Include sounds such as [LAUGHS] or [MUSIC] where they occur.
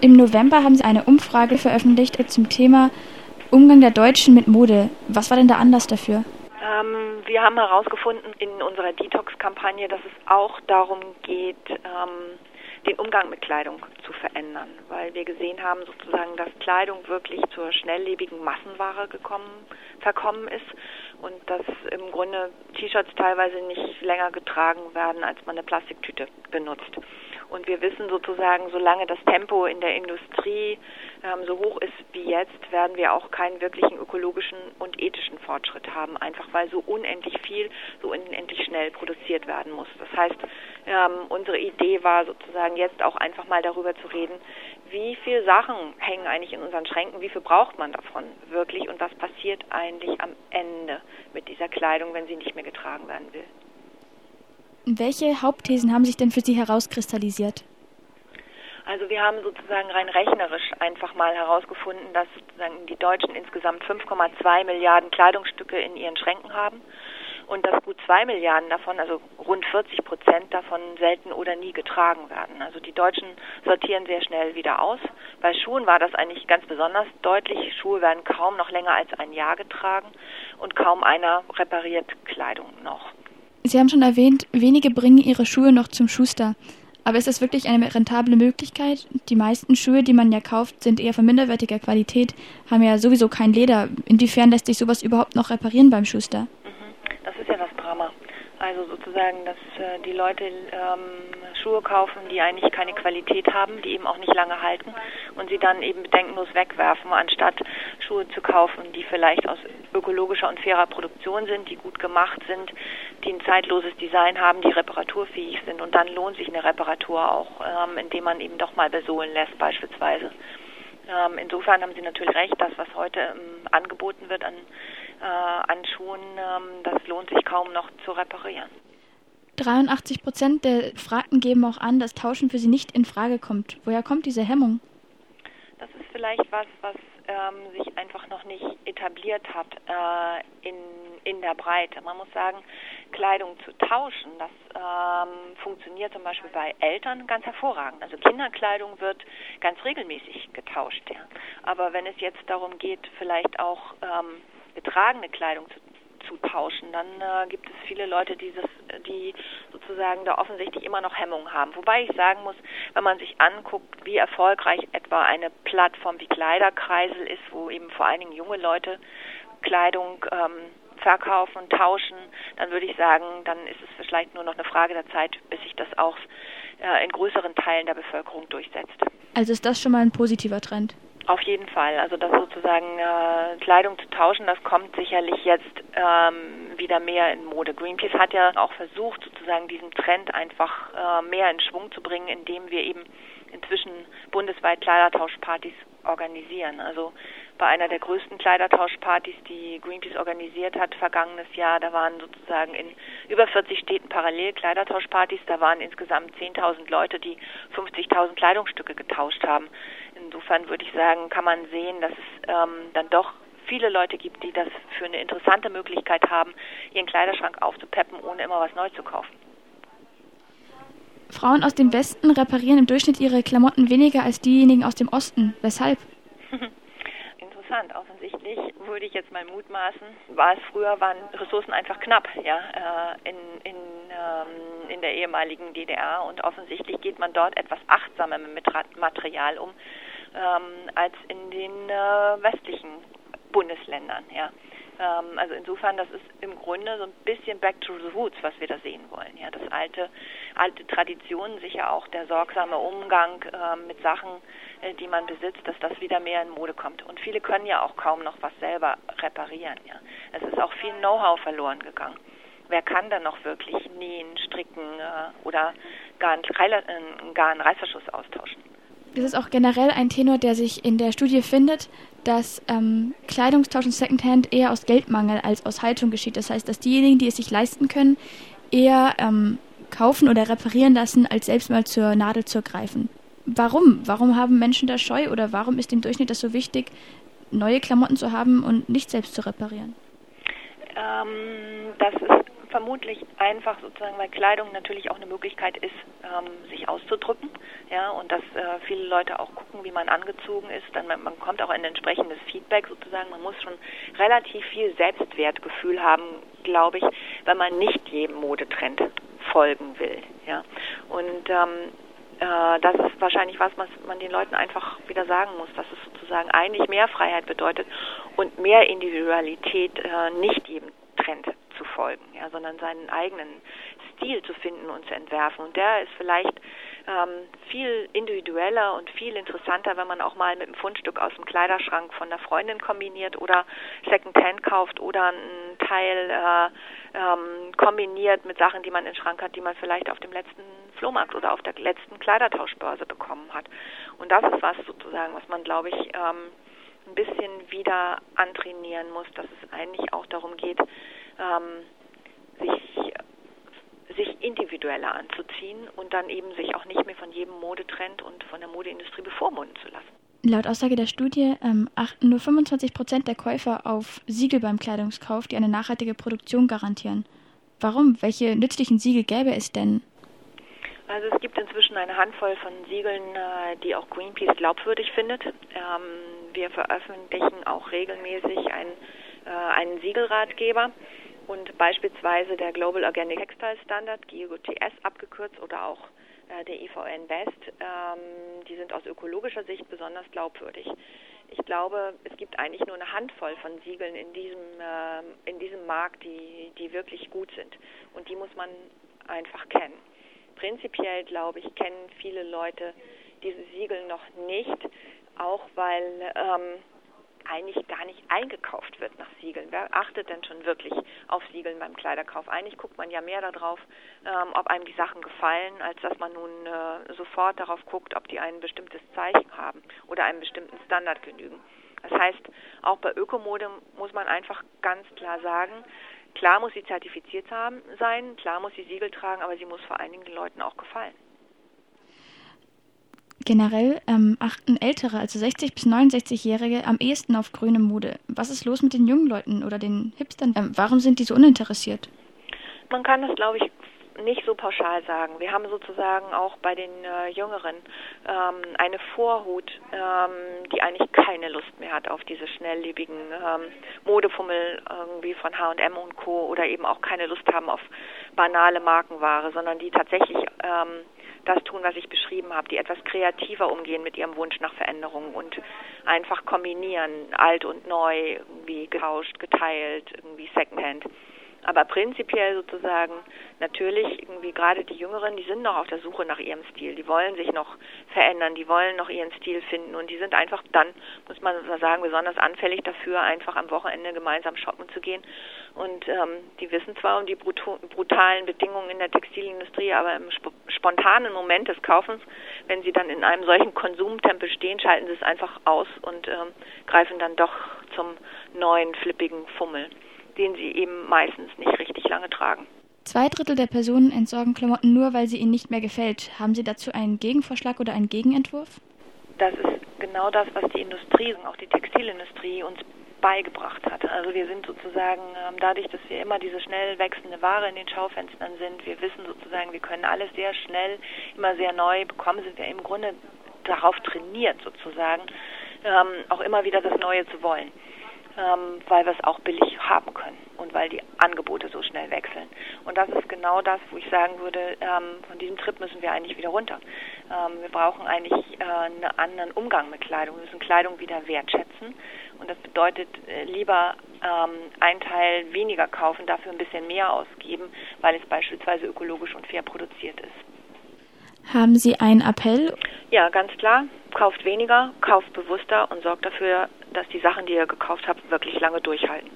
Im November haben Sie eine Umfrage veröffentlicht zum Thema Umgang der Deutschen mit Mode. Was war denn der Anlass dafür? Ähm, wir haben herausgefunden in unserer Detox-Kampagne, dass es auch darum geht, ähm, den Umgang mit Kleidung zu verändern, weil wir gesehen haben sozusagen, dass Kleidung wirklich zur schnelllebigen Massenware gekommen, verkommen ist und dass im Grunde T-Shirts teilweise nicht länger getragen werden, als man eine Plastiktüte benutzt. Und wir wissen sozusagen, solange das Tempo in der Industrie ähm, so hoch ist wie jetzt, werden wir auch keinen wirklichen ökologischen und ethischen Fortschritt haben, einfach weil so unendlich viel, so unendlich schnell produziert werden muss. Das heißt, ähm, unsere Idee war sozusagen jetzt auch einfach mal darüber zu reden, wie viele Sachen hängen eigentlich in unseren Schränken, wie viel braucht man davon wirklich und was passiert eigentlich am Ende mit dieser Kleidung, wenn sie nicht mehr getragen werden will. Welche Hauptthesen haben sich denn für Sie herauskristallisiert? Also wir haben sozusagen rein rechnerisch einfach mal herausgefunden, dass sozusagen die Deutschen insgesamt 5,2 Milliarden Kleidungsstücke in ihren Schränken haben und dass gut zwei Milliarden davon, also rund 40 Prozent davon selten oder nie getragen werden. Also die Deutschen sortieren sehr schnell wieder aus. Bei Schuhen war das eigentlich ganz besonders deutlich. Schuhe werden kaum noch länger als ein Jahr getragen und kaum einer repariert Kleidung noch. Sie haben schon erwähnt, wenige bringen ihre Schuhe noch zum Schuster. Aber ist das wirklich eine rentable Möglichkeit? Die meisten Schuhe, die man ja kauft, sind eher von minderwertiger Qualität, haben ja sowieso kein Leder. Inwiefern lässt sich sowas überhaupt noch reparieren beim Schuster? Mhm. Das ist ja das Drama. Also sozusagen, dass äh, die Leute ähm, Schuhe kaufen, die eigentlich keine Qualität haben, die eben auch nicht lange halten und sie dann eben bedenkenlos wegwerfen, anstatt Schuhe zu kaufen, die vielleicht aus ökologischer und fairer Produktion sind, die gut gemacht sind, die ein zeitloses Design haben, die reparaturfähig sind. Und dann lohnt sich eine Reparatur auch, ähm, indem man eben doch mal besohlen lässt beispielsweise. Ähm, insofern haben Sie natürlich recht, das, was heute ähm, angeboten wird an an Schuhen, ähm, das lohnt sich kaum noch zu reparieren. 83 Prozent der Befragten geben auch an, dass Tauschen für sie nicht in Frage kommt. Woher kommt diese Hemmung? Das ist vielleicht was, was ähm, sich einfach noch nicht etabliert hat äh, in, in der Breite. Man muss sagen, Kleidung zu tauschen, das ähm, funktioniert zum Beispiel bei Eltern ganz hervorragend. Also Kinderkleidung wird ganz regelmäßig getauscht. Ja. Aber wenn es jetzt darum geht, vielleicht auch ähm, getragene Kleidung zu, zu tauschen, dann äh, gibt es viele Leute, die, das, die sozusagen da offensichtlich immer noch Hemmungen haben. Wobei ich sagen muss, wenn man sich anguckt, wie erfolgreich etwa eine Plattform wie Kleiderkreisel ist, wo eben vor allen Dingen junge Leute Kleidung ähm, verkaufen und tauschen, dann würde ich sagen, dann ist es vielleicht nur noch eine Frage der Zeit, bis sich das auch äh, in größeren Teilen der Bevölkerung durchsetzt. Also ist das schon mal ein positiver Trend? Auf jeden Fall. Also das sozusagen äh, Kleidung zu tauschen, das kommt sicherlich jetzt ähm, wieder mehr in Mode. Greenpeace hat ja auch versucht, sozusagen diesen Trend einfach äh, mehr in Schwung zu bringen, indem wir eben inzwischen bundesweit Kleidertauschpartys organisieren. Also bei einer der größten Kleidertauschpartys, die Greenpeace organisiert hat, vergangenes Jahr, da waren sozusagen in über 40 Städten parallel Kleidertauschpartys. Da waren insgesamt 10.000 Leute, die 50.000 Kleidungsstücke getauscht haben. Insofern würde ich sagen, kann man sehen, dass es ähm, dann doch viele Leute gibt, die das für eine interessante Möglichkeit haben, ihren Kleiderschrank aufzupeppen, ohne immer was neu zu kaufen. Frauen aus dem Westen reparieren im Durchschnitt ihre Klamotten weniger als diejenigen aus dem Osten. Weshalb? [LAUGHS] Interessant. Offensichtlich würde ich jetzt mal mutmaßen, war es früher, waren Ressourcen einfach knapp, ja, äh, in, in, ähm, in der ehemaligen DDR und offensichtlich geht man dort etwas achtsamer mit Material um ähm, als in den äh, westlichen Bundesländern, ja. Ähm, also insofern, das ist im Grunde so ein bisschen back to the roots, was wir da sehen wollen. Ja, das alte, alte Traditionen, sicher auch der sorgsame Umgang äh, mit Sachen, äh, die man besitzt, dass das wieder mehr in Mode kommt. Und viele können ja auch kaum noch was selber reparieren. Ja, es ist auch viel Know-how verloren gegangen. Wer kann dann noch wirklich nähen, stricken äh, oder gar einen, äh, Reißverschluss austauschen? Das ist auch generell ein Tenor, der sich in der Studie findet, dass ähm, Kleidungstausch und Secondhand eher aus Geldmangel als aus Haltung geschieht. Das heißt, dass diejenigen, die es sich leisten können, eher ähm, kaufen oder reparieren lassen, als selbst mal zur Nadel zu greifen. Warum? Warum haben Menschen da Scheu oder warum ist dem Durchschnitt das so wichtig, neue Klamotten zu haben und nicht selbst zu reparieren? Ähm, das ist vermutlich einfach sozusagen, weil Kleidung natürlich auch eine Möglichkeit ist, ähm, sich auszudrücken. Ja, und dass äh, viele Leute auch gucken, wie man angezogen ist. Dann man, man kommt auch ein entsprechendes Feedback sozusagen. Man muss schon relativ viel Selbstwertgefühl haben, glaube ich, wenn man nicht jedem Modetrend folgen will. Ja, und ähm, äh, das ist wahrscheinlich was, was man den Leuten einfach wieder sagen muss, dass es sozusagen eigentlich mehr Freiheit bedeutet und mehr Individualität, äh, nicht jedem Trend zu folgen, ja, sondern seinen eigenen Stil zu finden und zu entwerfen. Und der ist vielleicht ähm, viel individueller und viel interessanter, wenn man auch mal mit einem Fundstück aus dem Kleiderschrank von der Freundin kombiniert oder Secondhand kauft oder einen Teil äh, ähm, kombiniert mit Sachen, die man im Schrank hat, die man vielleicht auf dem letzten Flohmarkt oder auf der letzten Kleidertauschbörse bekommen hat. Und das ist was sozusagen, was man, glaube ich, ähm, ein bisschen wieder antrainieren muss, dass es eigentlich auch darum geht, ähm, sich sich individueller anzuziehen und dann eben sich auch nicht mehr von jedem Modetrend und von der Modeindustrie bevormunden zu lassen. Laut Aussage der Studie ähm, achten nur 25 Prozent der Käufer auf Siegel beim Kleidungskauf, die eine nachhaltige Produktion garantieren. Warum? Welche nützlichen Siegel gäbe es denn? Also es gibt inzwischen eine Handvoll von Siegeln, äh, die auch Greenpeace glaubwürdig findet. Ähm, wir veröffentlichen auch regelmäßig ein, äh, einen Siegelratgeber und beispielsweise der Global Organic Textile Standard, GOTS abgekürzt oder auch äh, der IVN Best, ähm, die sind aus ökologischer Sicht besonders glaubwürdig. Ich glaube, es gibt eigentlich nur eine Handvoll von Siegeln in diesem, äh, in diesem Markt, die, die wirklich gut sind. Und die muss man einfach kennen. Prinzipiell, glaube ich, kennen viele Leute diese Siegel noch nicht, auch weil ähm, eigentlich gar nicht eingekauft wird nach Siegeln. Wer achtet denn schon wirklich auf Siegeln beim Kleiderkauf? Eigentlich guckt man ja mehr darauf, ähm, ob einem die Sachen gefallen, als dass man nun äh, sofort darauf guckt, ob die ein bestimmtes Zeichen haben oder einem bestimmten Standard genügen. Das heißt, auch bei Ökomode muss man einfach ganz klar sagen, klar muss sie zertifiziert haben, sein, klar muss sie Siegel tragen, aber sie muss vor allen Dingen den Leuten auch gefallen. Generell ähm, achten Ältere, also 60- bis 69-Jährige, am ehesten auf grüne Mode. Was ist los mit den jungen Leuten oder den Hipstern? Ähm, warum sind die so uninteressiert? Man kann das, glaube ich, nicht so pauschal sagen. Wir haben sozusagen auch bei den äh, Jüngeren ähm, eine Vorhut, ähm, die eigentlich keine Lust mehr hat auf diese schnelllebigen ähm, Modefummel irgendwie von H&M und Co. oder eben auch keine Lust haben auf banale Markenware, sondern die tatsächlich ähm, das tun, was ich beschrieben habe, die etwas kreativer umgehen mit ihrem Wunsch nach Veränderung und einfach kombinieren, alt und neu, irgendwie getauscht, geteilt, irgendwie Secondhand. Aber prinzipiell sozusagen natürlich irgendwie gerade die Jüngeren, die sind noch auf der Suche nach ihrem Stil. Die wollen sich noch verändern, die wollen noch ihren Stil finden und die sind einfach dann, muss man sagen, besonders anfällig dafür, einfach am Wochenende gemeinsam shoppen zu gehen. Und ähm, die wissen zwar um die brutalen Bedingungen in der Textilindustrie, aber im sp spontanen Moment des Kaufens, wenn sie dann in einem solchen Konsumtempel stehen, schalten sie es einfach aus und ähm, greifen dann doch zum neuen flippigen Fummel den sie eben meistens nicht richtig lange tragen. Zwei Drittel der Personen entsorgen Klamotten nur, weil sie ihnen nicht mehr gefällt. Haben Sie dazu einen Gegenvorschlag oder einen Gegenentwurf? Das ist genau das, was die Industrie, auch die Textilindustrie uns beigebracht hat. Also wir sind sozusagen ähm, dadurch, dass wir immer diese schnell wechselnde Ware in den Schaufenstern sind, wir wissen sozusagen, wir können alles sehr schnell, immer sehr neu bekommen, sind wir im Grunde darauf trainiert sozusagen, ähm, auch immer wieder das Neue zu wollen ähm, weil wir es auch billig haben können und weil die Angebote so schnell wechseln. Und das ist genau das, wo ich sagen würde, ähm, von diesem Trip müssen wir eigentlich wieder runter. Ähm, wir brauchen eigentlich äh, einen anderen Umgang mit Kleidung. Wir müssen Kleidung wieder wertschätzen. Und das bedeutet äh, lieber ähm, einen Teil weniger kaufen, dafür ein bisschen mehr ausgeben, weil es beispielsweise ökologisch und fair produziert ist. Haben Sie einen Appell? Ja, ganz klar. Kauft weniger, kauft bewusster und sorgt dafür, dass die Sachen, die ihr gekauft habt, wirklich lange durchhalten.